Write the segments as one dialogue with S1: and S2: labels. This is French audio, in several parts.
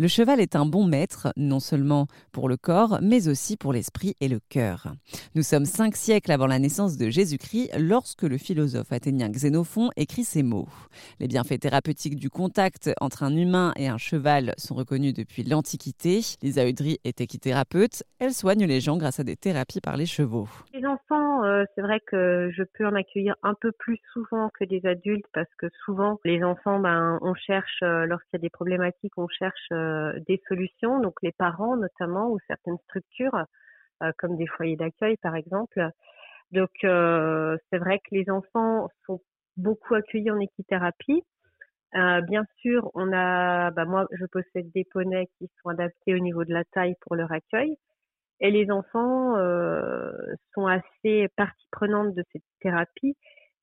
S1: Le cheval est un bon maître, non seulement pour le corps, mais aussi pour l'esprit et le cœur. Nous sommes cinq siècles avant la naissance de Jésus-Christ lorsque le philosophe athénien Xénophon écrit ces mots. Les bienfaits thérapeutiques du contact entre un humain et un cheval sont reconnus depuis l'Antiquité. Lisa Udry est équithérapeute. Elle soigne les gens grâce à des thérapies par les chevaux.
S2: Les enfants, euh, c'est vrai que je peux en accueillir un peu plus souvent que des adultes parce que souvent les enfants, ben, on cherche, euh, lorsqu'il y a des problématiques, on cherche euh, des solutions, donc les parents notamment ou certaines structures euh, comme des foyers d'accueil par exemple. Donc euh, c'est vrai que les enfants sont beaucoup accueillis en équithérapie. bien sûr, on a, bah moi, je possède des poneys qui sont adaptés au niveau de la taille pour leur accueil. Et les enfants sont assez partie prenante de cette thérapie,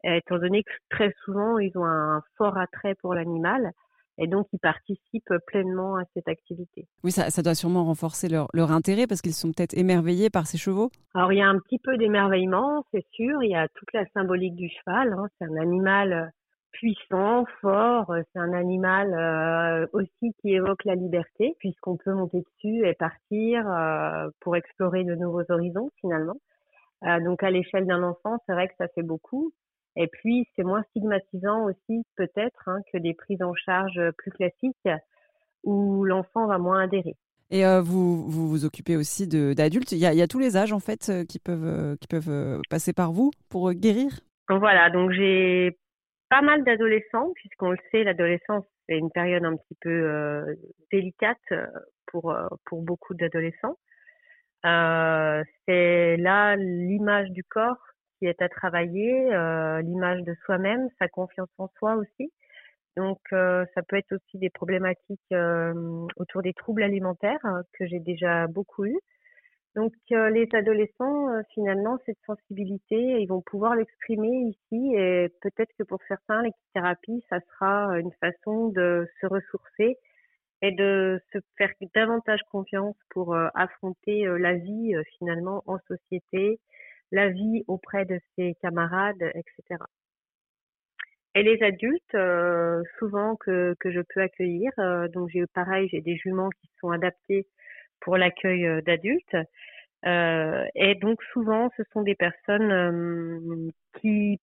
S2: étant donné que très souvent, ils ont un fort attrait pour l'animal et donc ils participent pleinement à cette activité.
S1: Oui, ça, ça doit sûrement renforcer leur, leur intérêt parce qu'ils sont peut-être émerveillés par ces chevaux.
S2: Alors il y a un petit peu d'émerveillement, c'est sûr. Il y a toute la symbolique du cheval. Hein. C'est un animal euh, puissant, fort. C'est un animal euh, aussi qui évoque la liberté puisqu'on peut monter dessus et partir euh, pour explorer de nouveaux horizons finalement. Euh, donc à l'échelle d'un enfant, c'est vrai que ça fait beaucoup. Et puis, c'est moins stigmatisant aussi peut-être hein, que des prises en charge plus classiques où l'enfant va moins adhérer.
S1: Et euh, vous, vous vous occupez aussi d'adultes. Il, il, y a tous les âges en fait euh, qui peuvent, euh, qui peuvent passer par vous pour guérir?
S2: Voilà, donc j'ai pas mal d'adolescents puisqu'on le sait, l'adolescence c'est une période un petit peu délicate pour pour beaucoup d'adolescents. c'est là l'image du corps qui est à travailler, euh, l'image de soi-même, sa confiance en soi aussi. Donc euh, ça peut être aussi des problématiques euh, autour des troubles alimentaires hein, que j'ai déjà beaucoup eu. Donc les adolescents, finalement, cette sensibilité, ils vont pouvoir l'exprimer ici et peut-être que pour certains, l'équithérapie, ça sera une façon de se ressourcer et de se faire davantage confiance pour affronter la vie finalement en société, la vie auprès de ses camarades, etc. Et les adultes, euh, souvent que, que je peux accueillir, euh, donc j'ai pareil, j'ai des juments qui sont adaptés pour l'accueil euh, d'adultes. et donc souvent, ce sont des personnes qui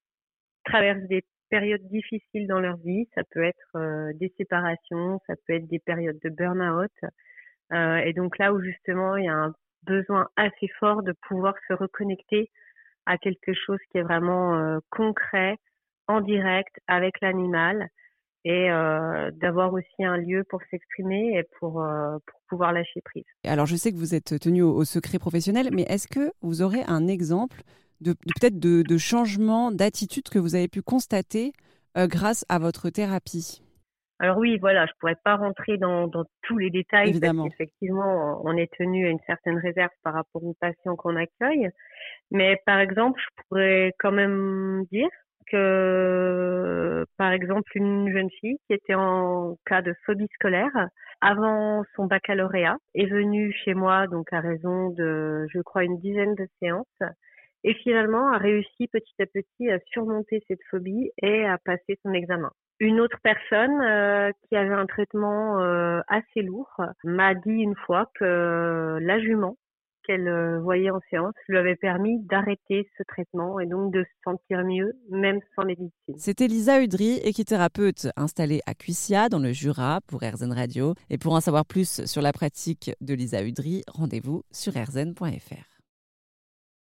S2: traversent des périodes difficiles dans leur vie. Ça peut être des séparations, ça peut être des périodes de burn-out. et donc là où justement il y a un besoin assez fort de pouvoir se reconnecter à quelque chose qui est vraiment euh, concret, en direct avec l'animal et euh, d'avoir aussi un lieu pour s'exprimer et pour, euh, pour pouvoir lâcher prise.
S1: Alors je sais que vous êtes tenu au, secret professionnel, mais est-ce que vous aurez un exemple de, peut-être de, de changement d'attitude que vous avez pu constater grâce à votre thérapie?
S2: Alors oui, voilà, je pourrais pas rentrer dans, dans tous les détails
S1: Évidemment.
S2: parce qu'effectivement, on est tenu à une certaine réserve par rapport aux patients qu'on accueille. Mais par exemple, je pourrais quand même dire que, par exemple, une jeune fille qui était en cas de phobie scolaire avant son baccalauréat est venue chez moi donc à raison de, je crois, une dizaine de séances et finalement a réussi petit à petit à surmonter cette phobie et à passer son examen. Une autre personne euh, qui avait un traitement euh, assez lourd m'a dit une fois que la jument qu'elle euh, voyait en séance lui avait permis d'arrêter ce traitement et donc de se sentir mieux, même sans médecine.
S1: C'était Lisa Udry, équithérapeute installée à Cuissia, dans le Jura, pour RZN Radio. Et pour en savoir plus sur la pratique de Lisa Udry, rendez-vous sur rzn.fr.